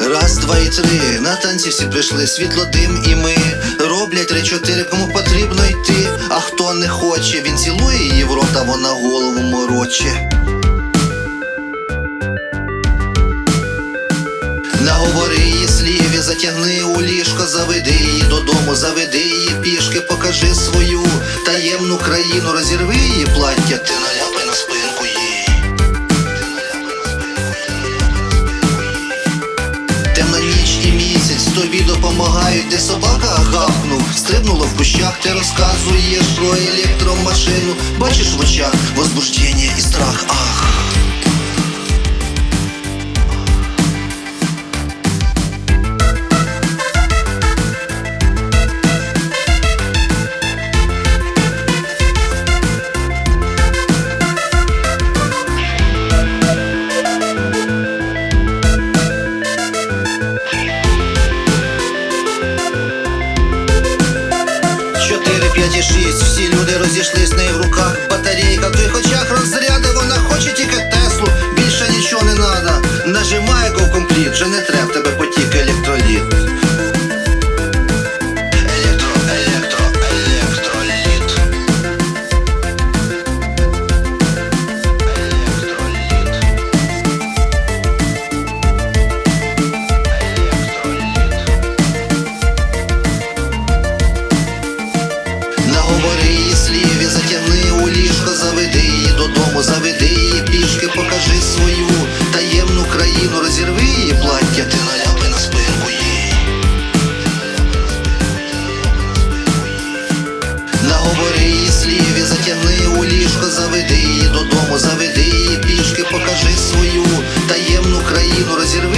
Раз, два і три, на танці всі прийшли, світло, дим і ми роблять три-чотири, кому потрібно йти. А хто не хоче, він цілує її в рот, а вона голову мороче. Наговори її слів і затягни у ліжко, заведи її додому, заведи її пішки, покажи свою таємну країну, розірви її плаття, ти на де собака гавкнув, стрибнула в кущах, ти розказуєш про електромашину, бачиш в очах возбуждення і страх, ах. Шість, всі люди розійшлись неї в руках. Країну розірви.